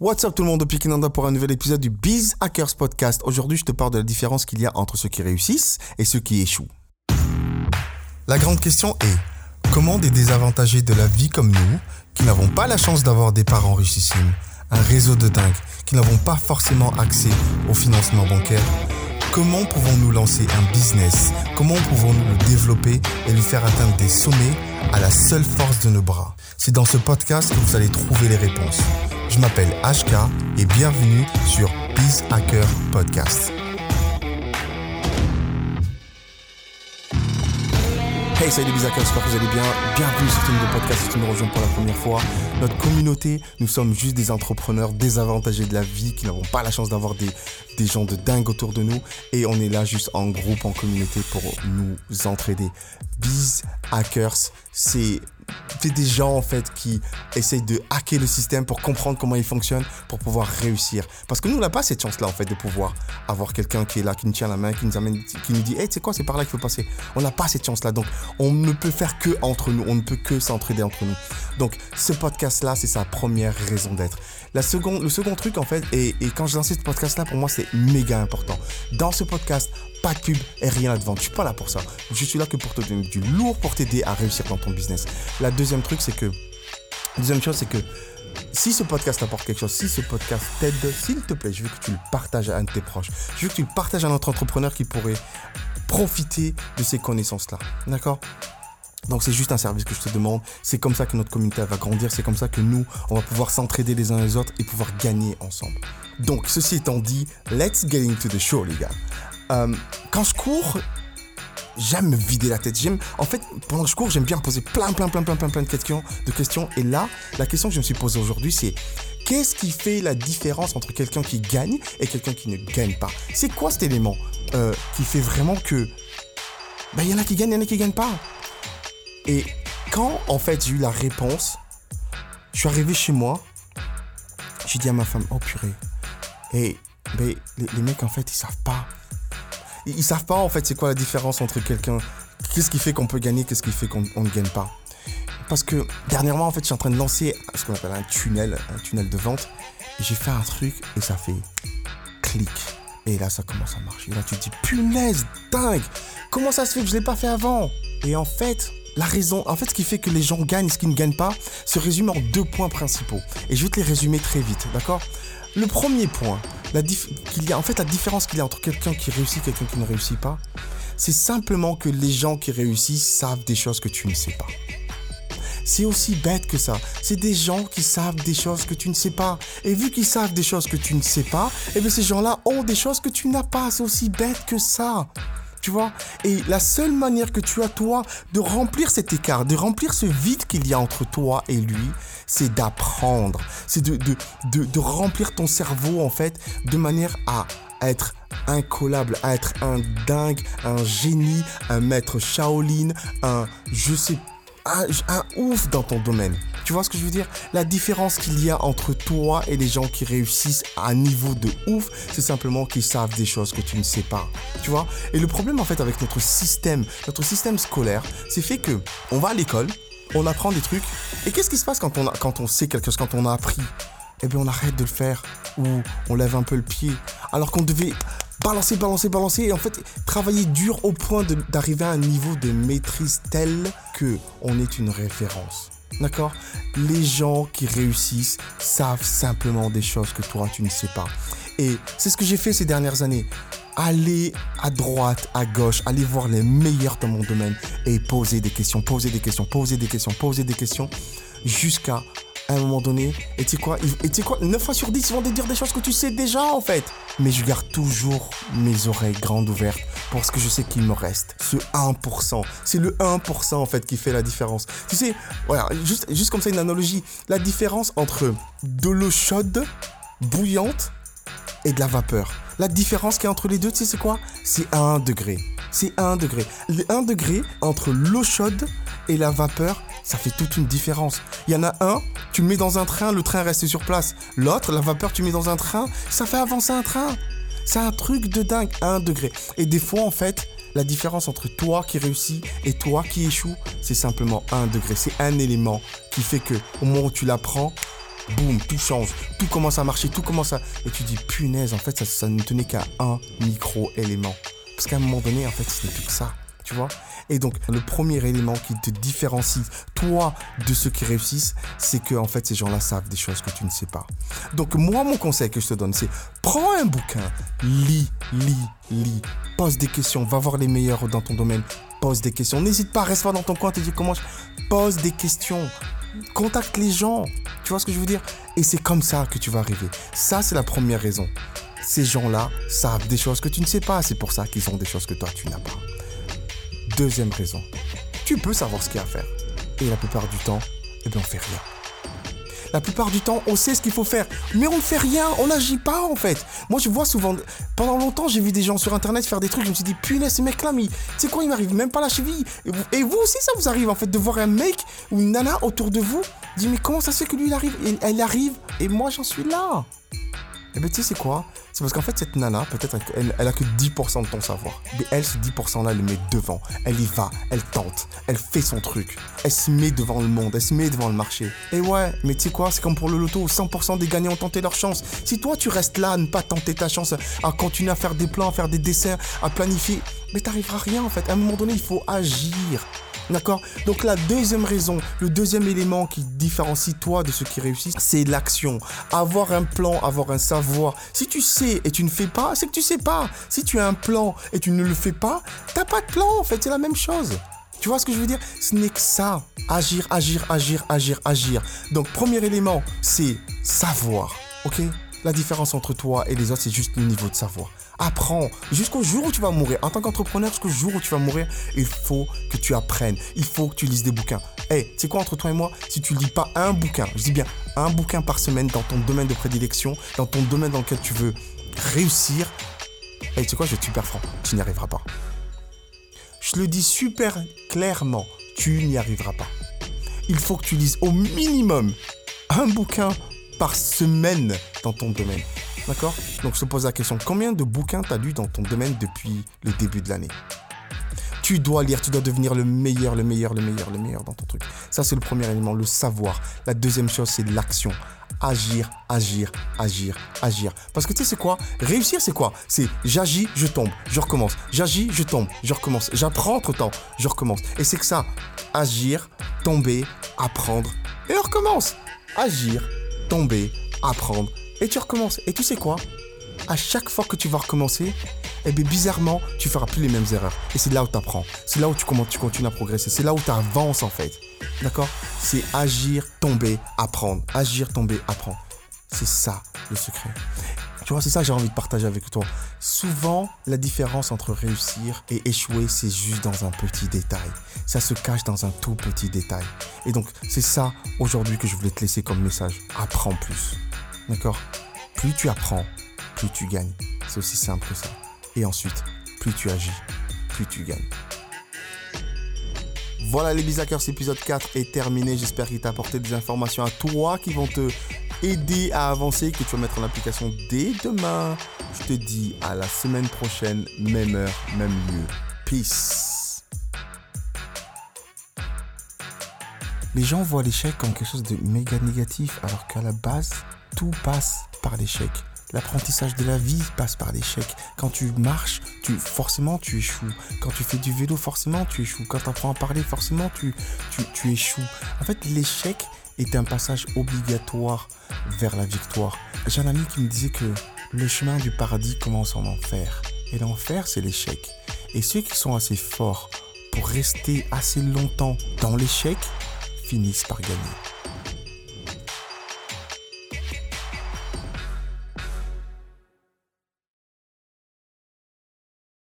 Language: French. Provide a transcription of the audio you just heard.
What's up tout le monde, Pikinanda pour un nouvel épisode du Biz Hackers Podcast. Aujourd'hui, je te parle de la différence qu'il y a entre ceux qui réussissent et ceux qui échouent. La grande question est, comment des désavantagés de la vie comme nous, qui n'avons pas la chance d'avoir des parents richissimes, un réseau de dingue, qui n'avons pas forcément accès au financement bancaire, comment pouvons-nous lancer un business Comment pouvons-nous le développer et lui faire atteindre des sommets à la seule force de nos bras? C'est dans ce podcast que vous allez trouver les réponses. Je m'appelle HK et bienvenue sur Biz Hacker Podcast. Hey, salut les Hackers, j'espère que vous allez bien. Bienvenue sur ce nouveau podcast si tu nous rejoins pour la première fois. Notre communauté, nous sommes juste des entrepreneurs désavantagés de la vie qui n'avons pas la chance d'avoir des, des gens de dingue autour de nous. Et on est là juste en groupe, en communauté pour nous entraider. Biz Hackers, c'est c'est des gens en fait qui essayent de hacker le système pour comprendre comment il fonctionne pour pouvoir réussir. Parce que nous on n'a pas cette chance là en fait de pouvoir avoir quelqu'un qui est là, qui nous tient la main, qui nous amène, qui nous dit, hey, sais quoi, c'est par là qu'il faut passer. On n'a pas cette chance là, donc on ne peut faire que entre nous, on ne peut que s'entraider entre nous. Donc ce podcast là, c'est sa première raison d'être. Le second truc en fait, et, quand je lance ce podcast là, pour moi c'est méga important. Dans ce podcast, pas de pub et rien à te vendre. Je suis pas là pour ça. Je suis là que pour te donner du lourd pour t'aider à réussir dans ton business. La deuxième truc, c'est que, deuxième chose, c'est que si ce podcast t'apporte quelque chose, si ce podcast t'aide, s'il te plaît, je veux que tu le partages à un de tes proches. Je veux que tu le partages à un autre entrepreneur qui pourrait profiter de ces connaissances-là. D'accord? Donc c'est juste un service que je te demande. C'est comme ça que notre communauté va grandir. C'est comme ça que nous, on va pouvoir s'entraider les uns les autres et pouvoir gagner ensemble. Donc ceci étant dit, let's get into the show les gars. Euh, quand je cours, j'aime me vider la tête. J'aime, en fait, pendant que je cours, j'aime bien poser plein, plein, plein, plein, plein, plein de questions, de questions. Et là, la question que je me suis posée aujourd'hui, c'est qu'est-ce qui fait la différence entre quelqu'un qui gagne et quelqu'un qui ne gagne pas? C'est quoi cet élément euh, qui fait vraiment que, ben, il y en a qui gagnent, il y en a qui gagnent pas? Et quand, en fait, j'ai eu la réponse, je suis arrivé chez moi, j'ai dit à ma femme, oh purée. Et ben, les, mecs, en fait, ils savent pas ils, savent pas en fait c'est quoi la différence entre quelqu'un. Qu'est-ce qui fait qu'on peut gagner, qu'est-ce qui fait qu'on ne gagne pas. Parce que dernièrement, en fait, je suis en train de lancer ce qu'on appelle un tunnel, un tunnel de vente. J'ai fait un truc et ça fait clic. Et là, ça commence à marcher. Et là, tu te dis, punaise, dingue Comment ça se fait que je ne l'ai pas fait avant Et en fait, la raison, en fait, ce qui fait que les gens gagnent et ce qui ne gagnent pas, se résume en deux points principaux. Et je vais te les résumer très vite, d'accord? Le premier point, qu'il y a, en fait, la différence qu'il y a entre quelqu'un qui réussit et quelqu'un qui ne réussit pas, c'est simplement que les gens qui réussissent savent des choses que tu ne sais pas. C'est aussi bête que ça. C'est des gens qui savent des choses que tu ne sais pas. Et vu qu'ils savent des choses que tu ne sais pas, eh bien ces gens-là ont des choses que tu n'as pas. C'est aussi bête que ça. Tu vois Et la seule manière que tu as, toi, de remplir cet écart, de remplir ce vide qu'il y a entre toi et lui, c'est d'apprendre. C'est de, remplir ton cerveau, en fait, de manière à être incollable, à être un dingue, un génie, un maître Shaolin, un je sais un, ouf dans ton domaine. Tu vois ce que je veux dire? La différence qu'il y a entre toi et les gens qui réussissent à un niveau de ouf, c'est simplement qu'ils savent des choses que tu ne sais pas. Tu vois? Et le problème en fait avec notre système, notre système scolaire, c'est fait que on va à l'école, on apprend des trucs, et qu'est-ce qui se passe quand on sait quelque chose, quand on a appris? Eh bien on arrête de le faire, ou on lève un peu le pied, alors qu'on devait balancer, balancer, balancer et en fait travailler dur au point d'arriver à un niveau de maîtrise tel que on est une référence. D'accord? Les gens qui réussissent savent simplement des choses que toi tu ne sais pas. Et c'est ce que j'ai fait ces dernières années. Aller à droite, à gauche, aller voir les meilleurs dans mon domaine et poser des questions, poser des questions, poser des questions, poser des questions jusqu'à à un moment donné. Et tu sais quoi quoi 9 fois sur 10, ils vont te dire des choses que tu sais déjà en fait. Mais je garde toujours mes oreilles grandes ouvertes parce que je sais qu'il me reste ce 1%. C'est le 1% en fait qui fait la différence. Tu sais, voilà, juste, juste comme ça une analogie. La différence entre de l'eau chaude, bouillante et de la vapeur. La différence qui est entre les deux, tu sais c'est quoi? C'est 1 degré. C'est 1 degré. Le 1 degré entre l'eau chaude et la vapeur, ça fait toute une différence. Il y en a un, tu le mets dans un train, le train reste sur place. L'autre, la vapeur, tu mets dans un train, ça fait avancer un train. C'est un truc de dingue, un degré. Et des fois, en fait, la différence entre toi qui réussis et toi qui échoue, c'est simplement un degré. C'est un élément qui fait que au moment où tu l'apprends, boum, tout change, tout commence à marcher, tout commence à... Et tu dis, punaise, en fait, ça, ça ne tenait qu'à un micro-élément. Parce qu'à un moment donné, en fait, ce n'est plus que ça. Tu vois Et donc, le premier élément qui te différencie, toi, de ceux qui réussissent, c'est que, en fait, ces gens-là savent des choses que tu ne sais pas. Donc, moi, mon conseil que je te donne, c'est prends un bouquin, lis, lis, lis, pose des questions, va voir les meilleurs dans ton domaine, pose des questions. N'hésite pas, reste pas dans ton coin, te dis comment je... Pose des questions. Contacte les gens. Tu vois ce que je veux dire? Et c'est comme ça que tu vas arriver. Ça, c'est la première raison. Ces gens-là savent des choses que tu ne sais pas. C'est pour ça qu'ils ont des choses que toi, tu n'as pas. Deuxième raison. Tu peux savoir ce qu'il y a à faire. Et la plupart du temps, eh bien, on fait rien. La plupart du temps, on sait ce qu'il faut faire, mais on ne fait rien, on n'agit pas en fait. Moi, je vois souvent, pendant longtemps, j'ai vu des gens sur internet faire des trucs, je me suis dit, punaise, ce mec-là, mais c'est quoi, il m'arrive même pas la cheville. Et vous, aussi, ça vous arrive en fait de voir un mec ou une nana autour de vous, dit, mais comment ça se fait que lui, il arrive, et elle arrive, et moi, j'en suis là. Et eh ben tu sais c'est quoi? C'est parce qu'en fait cette nana, peut-être elle, elle a que 10% de ton savoir. Mais elle, ce 10% là, elle le met devant. Elle y va, elle tente, elle fait son truc. Elle se met devant le monde, elle se met devant le marché. Et ouais, mais tu sais quoi? C'est comme pour le loto, 100% des gagnants ont tenté leur chance. Si toi tu restes là à ne pas tenter ta chance, à continuer à faire des plans, à faire des dessins, à planifier, mais t'arriveras rien en fait. À un moment donné, il faut agir. D'accord Donc la deuxième raison, le deuxième élément qui différencie toi de ceux qui réussissent, c'est l'action. Avoir un plan, avoir un savoir. Si tu sais et tu ne fais pas, c'est que tu sais pas. Si tu as un plan et tu ne le fais pas, t'as pas de plan en fait, c'est la même chose. Tu vois ce que je veux dire? Ce n'est que ça. Agir, agir, agir, agir, agir. Donc premier élément, c'est savoir. Ok? La différence entre toi et les autres, c'est juste le niveau de savoir. Apprends. Jusqu'au jour où tu vas mourir. En tant qu'entrepreneur, jusqu'au jour où tu vas mourir, il faut que tu apprennes. Il faut que tu lises des bouquins. Hey, c'est quoi entre toi et moi? Si tu lis pas un bouquin, je dis bien un bouquin par semaine dans ton domaine de prédilection, dans ton domaine dans lequel tu veux réussir, hey, tu quoi, je vais super franc, tu n'y arriveras pas. Je le dis super clairement, tu n'y arriveras pas. Il faut que tu lises au minimum un bouquin par semaine dans ton domaine. D'accord? Donc je te pose la question, combien de bouquins tu as lu dans ton domaine depuis le début de l'année? Tu dois lire, tu dois devenir le meilleur, le meilleur, le meilleur, le meilleur dans ton truc. Ça, c'est le premier élément, le savoir. La deuxième chose, c'est l'action. Agir, agir, agir, agir. Parce que tu sais, c'est quoi? Réussir, c'est quoi? C'est j'agis, je tombe, je recommence. J'agis, je tombe, je recommence. J'apprends entre temps, je recommence. Et c'est que ça, agir, tomber, apprendre, et on recommence. Agir, tomber, apprendre, et tu recommences. Et tu sais quoi? À chaque fois que tu vas recommencer, eh bien bizarrement, tu feras plus les mêmes erreurs. Et c'est là où tu apprends. C'est là où tu, tu continues à progresser. C'est là où tu avances en fait. D'accord? C'est agir, tomber, apprendre. Agir, tomber, apprendre. C'est ça le secret. Tu vois, c'est ça que j'ai envie de partager avec toi. Souvent, la différence entre réussir et échouer, c'est juste dans un petit détail. Ça se cache dans un tout petit détail. Et donc, c'est ça aujourd'hui que je voulais te laisser comme message. Apprends plus. D'accord Plus tu apprends, plus tu gagnes. C'est aussi simple que ça. Et ensuite, plus tu agis, plus tu gagnes. Voilà les Bizakers, épisode 4 est terminé. J'espère qu'il t'a apporté des informations à toi qui vont te aider à avancer, que tu vas mettre en application dès demain. Je te dis à la semaine prochaine, même heure, même lieu. Peace. Les gens voient l'échec comme quelque chose de méga négatif, alors qu'à la base, tout passe par l'échec. L'apprentissage de la vie passe par l'échec. Quand tu marches, tu, forcément tu échoues. Quand tu fais du vélo, forcément tu échoues. Quand tu apprends à parler, forcément tu, tu, tu échoues. En fait, l'échec est un passage obligatoire vers la victoire. J'ai un ami qui me disait que le chemin du paradis commence en enfer. Et l'enfer, c'est l'échec. Et ceux qui sont assez forts pour rester assez longtemps dans l'échec finissent par gagner.